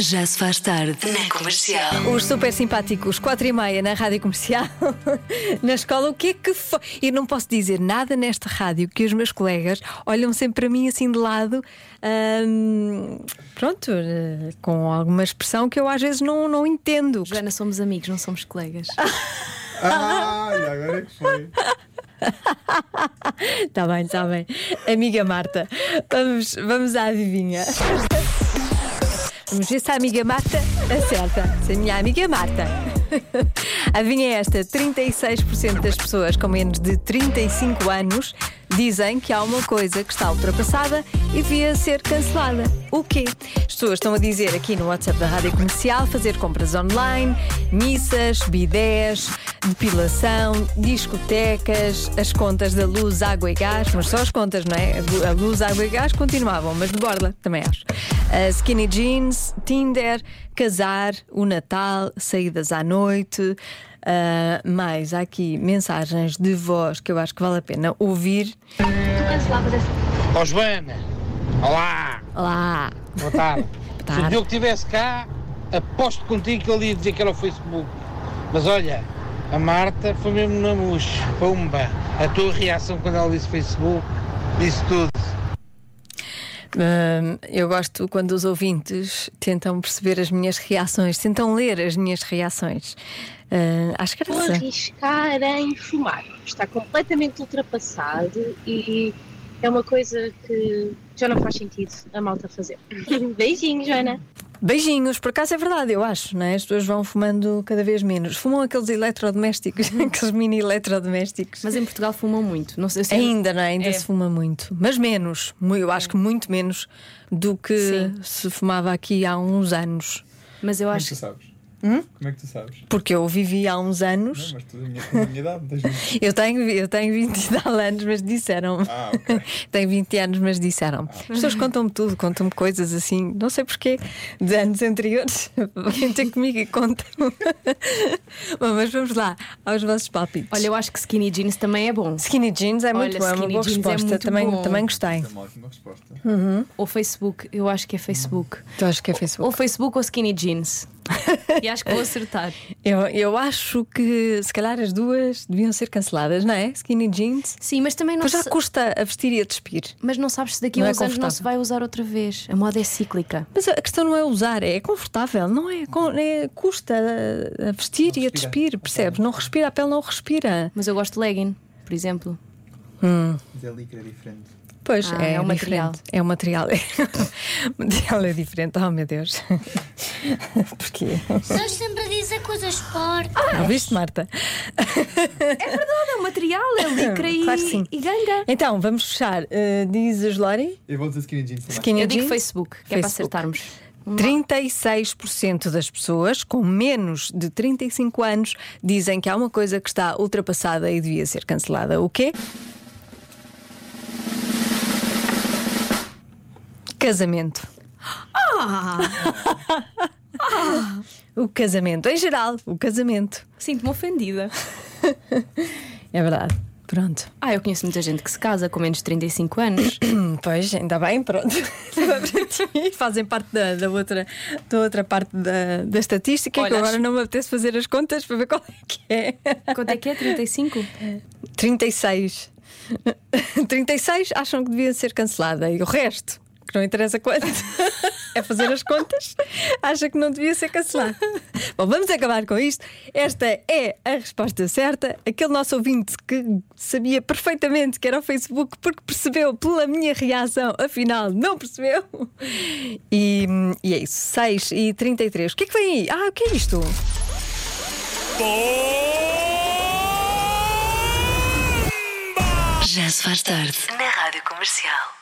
Já se faz tarde na comercial. Os super simpáticos, 4 e meia na rádio comercial, na escola, o que é que foi? E não posso dizer nada nesta rádio que os meus colegas olham sempre para mim assim de lado, hum, pronto, eh, com alguma expressão que eu às vezes não, não entendo. Joana, somos amigos, não somos colegas. Ah, agora é que foi. Está bem, está bem. Amiga Marta, vamos, vamos à adivinha. Vamos ver se a amiga Marta acerta. Se a minha amiga Marta. Adivinha esta: 36% das pessoas com menos de 35 anos dizem que há uma coisa que está ultrapassada e devia ser cancelada. O quê? As pessoas estão a dizer aqui no WhatsApp da Rádio Comercial fazer compras online, missas, bidés, depilação, discotecas, as contas da luz, água e gás, mas só as contas, não é? A luz, água e gás continuavam, mas de borla, também acho. Uh, skinny jeans, Tinder, casar, o Natal, saídas à noite. Uh, mais há aqui mensagens de voz que eu acho que vale a pena ouvir. Ó Joana, olá, Lá, boa tarde. Se tarde. o Diogo estivesse cá, aposto contigo que ele ia dizer que era o Facebook. Mas olha, a Marta foi mesmo na mousse, pumba. A tua reação quando ela disse Facebook, disse tudo. Eu gosto quando os ouvintes tentam perceber as minhas reações, tentam ler as minhas reações. Acho que era Vou arriscar em fumar. Está completamente ultrapassado e é uma coisa que já não faz sentido a malta fazer. Beijinho, Joana. Beijinhos, por acaso é verdade, eu acho, não é? As pessoas vão fumando cada vez menos. Fumam aqueles eletrodomésticos, aqueles mini eletrodomésticos. Mas em Portugal fumam muito. Não sei se Ainda, não é? Ainda É. se fuma muito. Mas menos. Eu acho que muito menos do que Sim. se fumava aqui há uns anos. Mas eu é acho tu sabes? Hum? Como é que tu sabes? Porque eu vivi há uns Não, anos. mas tu da minha, da minha idade, tens muito. Eu tenho, eu tenho 20 e tal anos, mas disseram. Ah, ok. tenho 20 anos, mas disseram. As pessoas contam-me tudo, contam-me coisas assim, não sei porquê, de anos anteriores. Vêm ter comigo e contam. Mas vamos lá, aos vossos palpites. Olha, eu acho que skinny jeans também é bom. Skinny jeans é muito Olha, bom, é uma skinny boa jeans é resposta. muito também, bom. também gostei. É uma ótima resposta. Ou Facebook, eu acho que é Facebook. Tu achas que é Facebook? Ou Facebook ou skinny jeans. E acho que vou acertar. Eu, eu acho que se calhar as duas deviam ser canceladas, não é? Skinny jeans. Sim, mas também não Pois já custa a vestir e a despir. Mas não sabes se daqui a é uns anos não se vai usar outra vez. A moda é cíclica. Mas a questão não é usar, é confortável, não é? É- custa a, vestir e a despir, percebes? Não respira, a pele não respira. Mas eu gosto de legging, por exemplo. Mas a líquida é diferente. Pois Ah, é, é o diferente. material. É o material. o material é diferente. Oh meu Deus. Porquê? Estás sempre a dizer coisas fortes. Ah, viste, Marta? É o material, é licra e, Claro que sim. e ganga. Então, vamos fechar. Uh, diz Lori? Eu vou dizer skinny jeans também. Skinny Eu digo jeans? Facebook, que é para Facebook. acertarmos. 36% das pessoas com menos de 35 anos dizem que há uma coisa que está ultrapassada e devia ser cancelada. O quê? Casamento. o casamento, em geral, o casamento. Sinto-me ofendida. É verdade. Pronto. Ah, eu conheço muita gente que se casa com menos de 35 anos. Pois, ainda bem, pronto. Fazem parte da, da outra, da outra parte da, da estatística que Olha, agora acho- não me apetece fazer as contas para ver qual é que é. Quanto é que é? 35? 36. 36 acham que devia ser cancelada e o resto, que não interessa quanto, é fazer as contas, acha que não devia ser cancelada. Bom, vamos acabar com isto. Esta é a resposta certa. Aquele nosso ouvinte que sabia perfeitamente que era o Facebook porque percebeu pela minha reação, afinal não percebeu. E, e é isso, 6 e 33. O que é que vem aí? Ah, o que é isto? Já se faz tarde na rádio comercial.